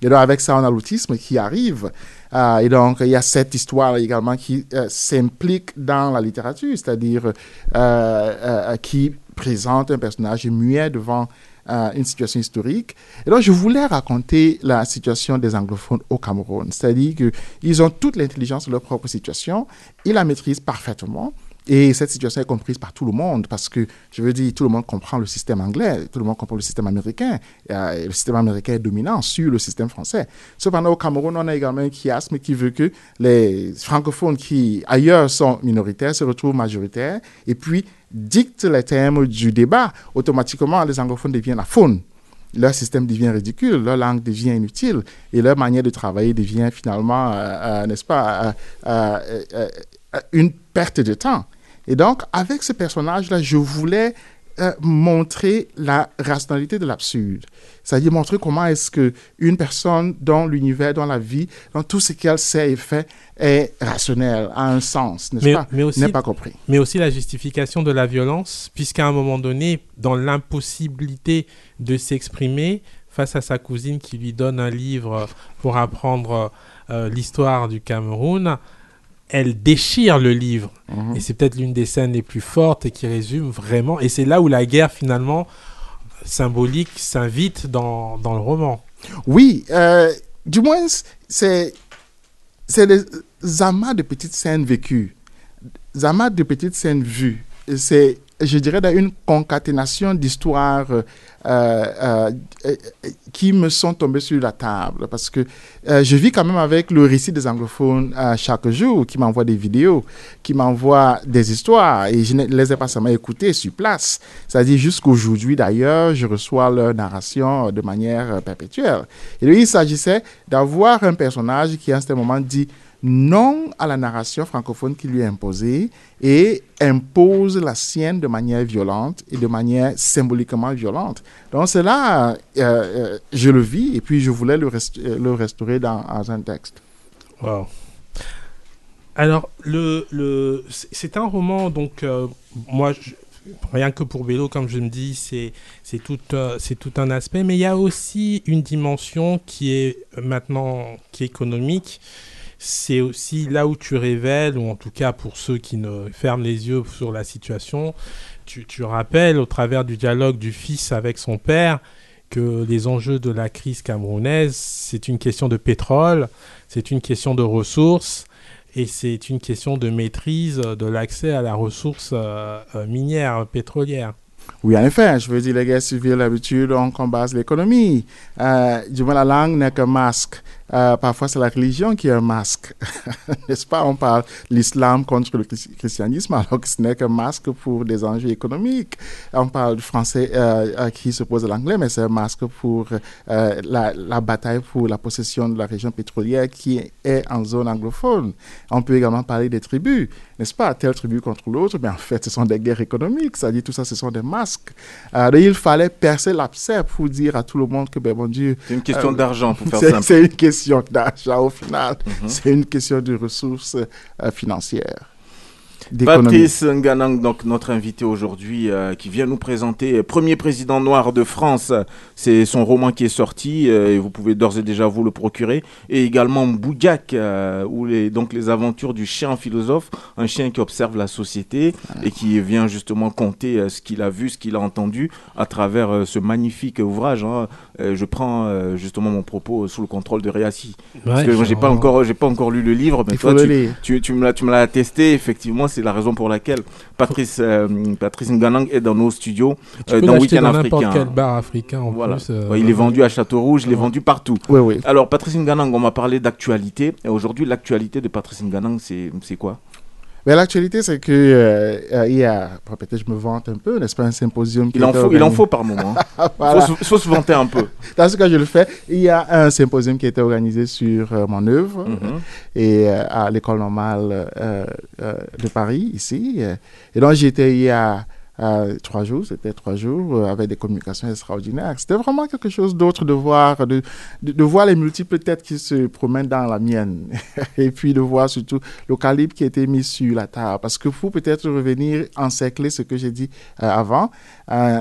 Et donc, avec ça, on a l'autisme qui arrive. Euh, et donc, il y a cette histoire également qui s'implique dans la littérature, c'est-à-dire qui présente un personnage muet devant euh, une situation historique. Et donc, je voulais raconter la situation des anglophones au Cameroun. C'est-à-dire qu'ils ont toute l'intelligence de leur propre situation, ils la maîtrisent parfaitement. Et cette situation est comprise par tout le monde parce que, je veux dire, tout le monde comprend le système anglais, tout le monde comprend le système américain. Euh, et le système américain est dominant sur le système français. Cependant, au Cameroun, on a également un chiasme qui veut que les francophones qui, ailleurs, sont minoritaires se retrouvent majoritaires et puis dictent les termes du débat. Automatiquement, les anglophones deviennent la faune leur système devient ridicule, leur langue devient inutile et leur manière de travailler devient finalement, euh, euh, n'est-ce pas, euh, une perte de temps. Et donc, avec ce personnage-là, je voulais euh, montrer la rationalité de l'absurde. C'est-à-dire montrer comment est-ce que une personne dans l'univers, dans la vie, dans tout ce qu'elle sait et fait est rationnel, a un sens, n'est-ce pas? mais aussi- N'est pas compris. mais aussi la justification de la violence, puisqu'à un moment donné, dans l'impossibilité de s'exprimer face à sa cousine qui lui donne un livre pour apprendre euh, l'histoire du Cameroun, elle déchire le livre. Mhm. Et c'est peut-être l'une des scènes les plus fortes et qui résume vraiment. Et c'est là où la guerre, finalement, symbolique, s'invite dans, dans le roman. Oui, euh, du moins, c'est c'est des amas de petites scènes vécues, amas de petites scènes vues. C'est, je dirais, une concaténation d'histoires euh, euh, euh, qui me sont tombées sur la table. Parce que je vis quand même avec le récit des anglophones chaque jour, qui m'envoient des vidéos, qui m'envoient des histoires, et je ne les ai pas seulement écoutées sur place. C'est-à-dire jusqu'aujourd'hui, d'ailleurs, je reçois leur narration de manière perpétuelle. Et il s'agissait d'avoir un personnage qui, à un certain moment, dit non à la narration francophone qui lui est imposée et impose la sienne de manière violente et de manière symboliquement violente. Donc, c'est là, euh, euh, je le vis et puis je voulais le, euh, restaurer dans, un texte. Wow. Alors, le, le, c'est un roman, donc, euh, moi, rien que pour Vélo, comme je me dis, c'est tout, tout un aspect, mais il y a aussi une dimension qui est maintenant qui économique. C'est aussi là où tu révèles, ou en tout cas pour ceux qui ne ferment les yeux sur la situation, tu, rappelles au travers du dialogue du fils avec son père que les enjeux de la crise camerounaise, c'est une question de pétrole, c'est une question de ressources et c'est une question de maîtrise de l'accès à la ressource euh, euh, minière, pétrolière. Oui, en effet, je veux dire, les guerres civiles, d'habitude, on combat l'économie. Euh, du moins, la langue n'est qu'un masque. Euh, parfois, c'est la religion qui est un masque. N'est-ce pas? On parle l'islam contre le chris- christianisme, alors que ce n'est qu'un masque pour des enjeux économiques. On parle du français euh, qui s'oppose à l'anglais, mais c'est un masque pour euh, la, la bataille pour la possession de la région pétrolière qui est en zone anglophone. On peut également parler des tribus, n'est-ce pas? Telle tribu contre l'autre, mais en fait, ce sont des guerres économiques, c'est-à-dire tout ça, ce sont des masques. Euh, il fallait percer l'abcès pour dire à tout le monde que, ben, mon Dieu, C'est une question d'argent, pour faire simple. c'est une question d'argent au final. Mhm. C'est une question de ressources euh, financières. Patrice Nganang, donc notre invité aujourd'hui, euh, qui vient nous présenter euh, Premier président noir de France. C'est son roman qui est sorti euh, et vous pouvez d'ores et déjà vous le procurer. Et également Boudjak, euh, où les, donc les aventures du chien philosophe, un chien qui observe la société et qui vient justement euh, ce qu'il a vu, ce qu'il a entendu à travers ce magnifique ouvrage. hein. Je prends justement mon propos sous le contrôle de Réassi. Parce que moi, j'ai pas encore, j'ai pas encore lu le livre, mais toi, tu, tu, tu me l'as attesté, effectivement, c'est la raison pour laquelle Patrice, euh, Patrice Nganang est dans nos studios, Tu euh, dans Week-end dans africain. quel bar africain en Voilà. plus. euh, Ouais, il est vendu à Châteaurouge, il est vendu partout. Oui, oui. Alors, Patrice Nganang, on m'a parlé d'actualité. Et aujourd'hui, l'actualité de Patrice Nganang, c'est, c'est quoi? Mais l'actualité, c'est que euh, euh, il y a, peut-être je me vante un peu, n'est-ce pas, un symposium qui il en, faut, il en faut par moment. Il Voilà. faut, se- faut se vanter un peu. Dans ce cas, je le fais. Il y a un symposium qui a été organisé sur euh, mon œuvre Mhm. et euh, à l'école normale de Paris, ici. Et donc, j'y étais il y a euh, trois jours, c'était trois jours, euh, avec des communications extraordinaires. C'était vraiment quelque chose d'autre de voir, de, de, voir les multiples têtes qui se promènent dans la mienne. et puis de voir surtout le calibre qui a été mis sur la table. Parce que pour peut-être revenir encercler ce que j'ai dit euh, avant,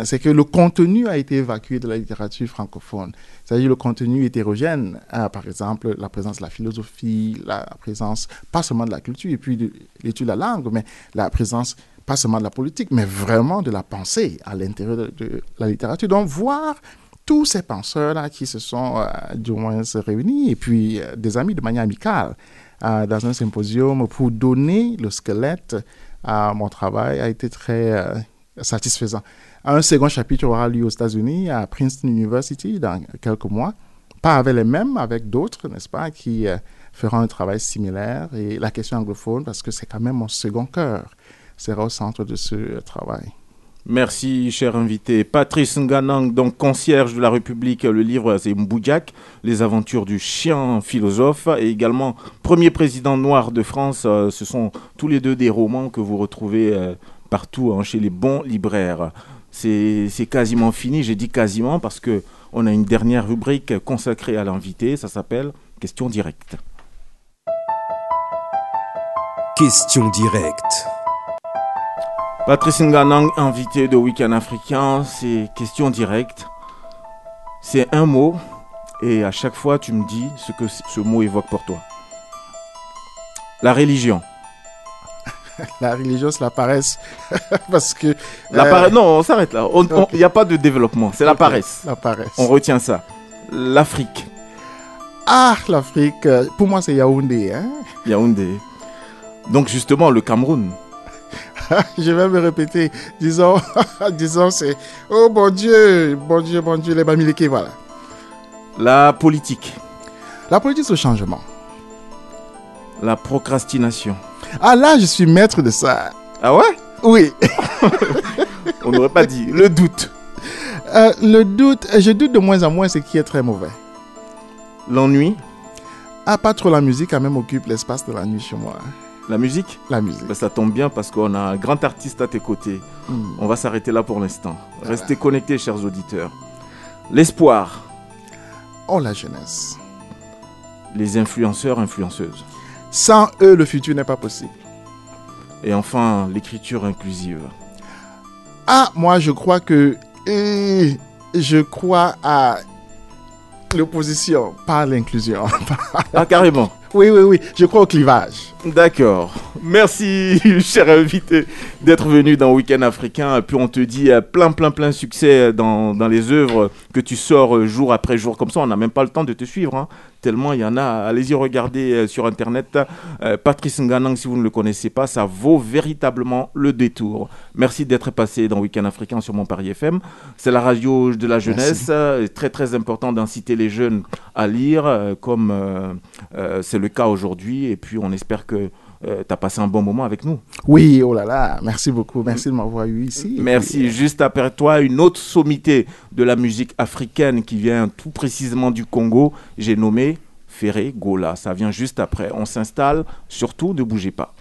c'est que le contenu a été évacué de la littérature francophone. C'est-à-dire le contenu hétérogène, par exemple la présence de la philosophie, la présence pas seulement de la culture et puis de l'étude de la langue, mais la présence pas seulement de la politique, mais vraiment de la pensée à l'intérieur de, la littérature. Donc voir tous ces penseurs-là qui se sont euh, du moins se réunis et puis euh, des amis de manière amicale euh, dans un symposium pour donner le squelette à mon travail a été très satisfaisant. Un second chapitre aura lieu aux États-Unis, à Princeton University, dans quelques mois. Pas avec les mêmes, avec d'autres, n'est-ce pas, qui feront un travail similaire. Et la question anglophone, parce que c'est quand même mon second cœur, sera au centre de ce euh, travail. Merci, cher invité. Patrice Nganang, donc concierge de la République. Le livre, c'est Mboudjak, Les aventures du chien philosophe. Et également, premier président noir de France. Euh, ce sont tous les deux des romans que vous retrouvez euh, partout hein, chez les bons libraires. C'est c'est quasiment fini. J'ai dit quasiment parce que on a une dernière rubrique consacrée à l'invité. Ça s'appelle Question directe. Question directe. Patrice Nganang, invité de Week-end africain, c'est question directe. C'est un mot et à chaque fois tu me dis ce que ce mot évoque pour toi. La religion. La religion, c'est la paresse. parce que. La euh, paresse. Non, on s'arrête là. Il n'y a pas de développement. C'est la paresse. La paresse. On retient ça. L'Afrique. Ah, l'Afrique, euh, pour moi, c'est Yaoundé. Hein? Yaoundé. Donc justement, le Cameroun. Je vais me répéter. Disons, disons c'est. Oh mon Dieu, mon Dieu, mon Dieu, les Bamileke, voilà. La politique. La politique, c'est le changement. La procrastination. Ah là, je suis maître de ça. Ah ouais? Oui. On n'aurait pas dit. Le doute. Euh, le doute, je doute de moins en moins, ce qui est très mauvais. L'ennui. Ah, pas trop la musique, quand même, occupe l'espace de la nuit chez moi. La musique. La musique. Ben, ça tombe bien parce qu'on a un grand artiste à tes côtés. Hmm. On va s'arrêter là pour l'instant. Restez connectés, chers auditeurs. L'espoir. Oh, la jeunesse. Les influenceurs, influenceuses. Sans eux, le futur n'est pas possible. Et enfin, l'écriture inclusive. Ah, moi, je crois que. euh, je crois à l'opposition, pas à l'inclusion. Ah, carrément. Oui, oui, oui. Je crois au clivage. D'accord. Merci, cher invité, d'être venu dans Week-end africain. Puis on te dit euh, plein, plein, plein succès dans, dans les œuvres que tu sors euh, jour après jour. Comme ça, on n'a même pas le temps de te suivre. hein. Tellement il y en a. Allez-y regarder euh, sur internet. Euh, Patrice Nganang, si vous ne le connaissez pas, ça vaut véritablement le détour. Merci d'être passé dans Week-end Africain sur mon Paris FM. C'est la radio de la jeunesse. Euh, très très important d'inciter les jeunes à lire, comme c'est le cas aujourd'hui. Et puis on espère que tu as passé un bon moment avec nous. Oui, oh là là, merci beaucoup. Merci de m'avoir eu ici. Merci. puis, euh, Juste après toi, une autre sommité de la musique africaine qui vient tout précisément du Congo. J'ai nommé Ferré Gola. Ça vient juste après. On s'installe. Surtout, ne bougez pas.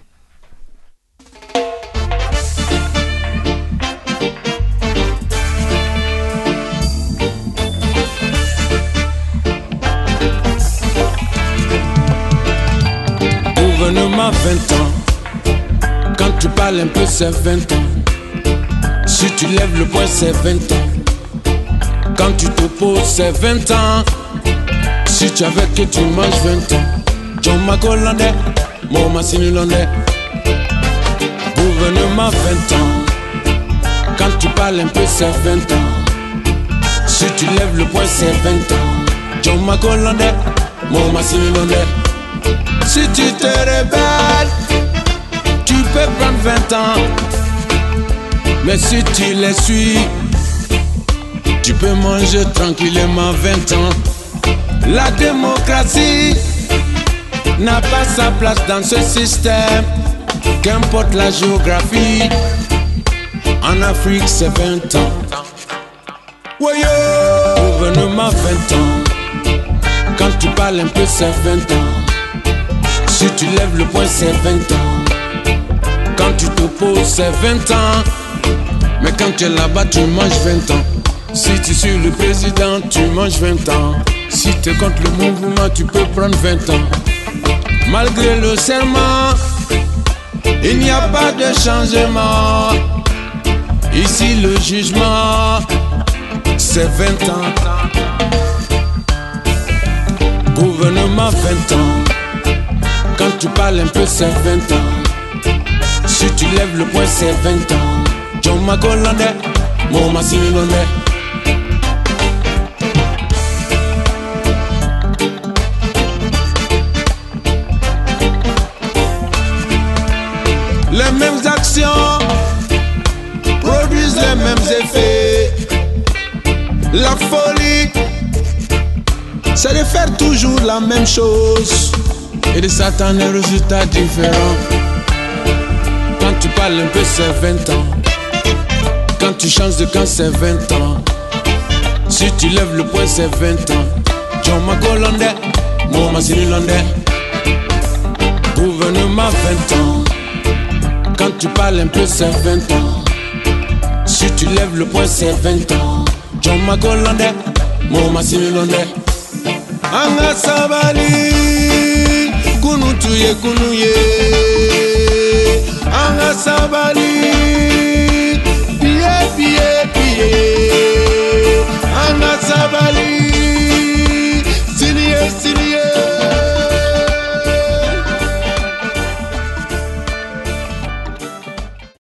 20 ans. Quand tu parles un peu, c'est 20 ans. Si tu lèves le poing, c'est 20 ans. Quand tu t'opposes, c'est 20 ans. Si tu avais que tu manges 20 ans. John Macolandais, mon Massinulondais. Gouvernement 20 ans. Quand tu parles un peu, c'est 20 ans. Si tu lèves le poing, c'est 20 ans. John Macolandais, mon Massinulondais. Si tu te rebelles, tu peux prendre 20 ans. Mais si tu les suis, tu peux manger tranquillement 20 ans. La démocratie n'a pas sa place dans ce système. Qu'importe la géographie, en Afrique c'est 20 ans. Woyo! Gouvernement 20 ans. Quand tu parles un peu, c'est 20 ans. Si tu lèves le poing, c'est 20 ans. Quand tu t'opposes, c'est 20 ans. Mais quand tu es là-bas, tu manges 20 ans. Si tu suis le président, tu manges 20 ans. Si tu es contre le mouvement, tu peux prendre 20 ans. Malgré le serment, il n'y a pas de changement. Ici, le jugement, c'est 20 ans. Gouvernement 20 ans. Quand tu parles un peu, c'est 20 ans. Si tu lèves le poing, c'est 20 ans. John Macolandais, mon. Les mêmes actions produisent les mêmes effets. La folie, c'est de faire toujours la même chose et de à un résultat différent. Quand tu parles un peu, c'est 20 ans. Quand tu changes de camp, c'est 20 ans. Si tu lèves le poing, c'est 20 ans. John Macolandais, mon Massinulondais. Gouvernement 20 ans. Quand tu parles un peu, c'est 20 ans. Si tu lèves le poing, c'est 20 ans. John Macolandais, mon Massinulondais. Anga sabali, muntu yekunu ye. Angasabali biye biye biye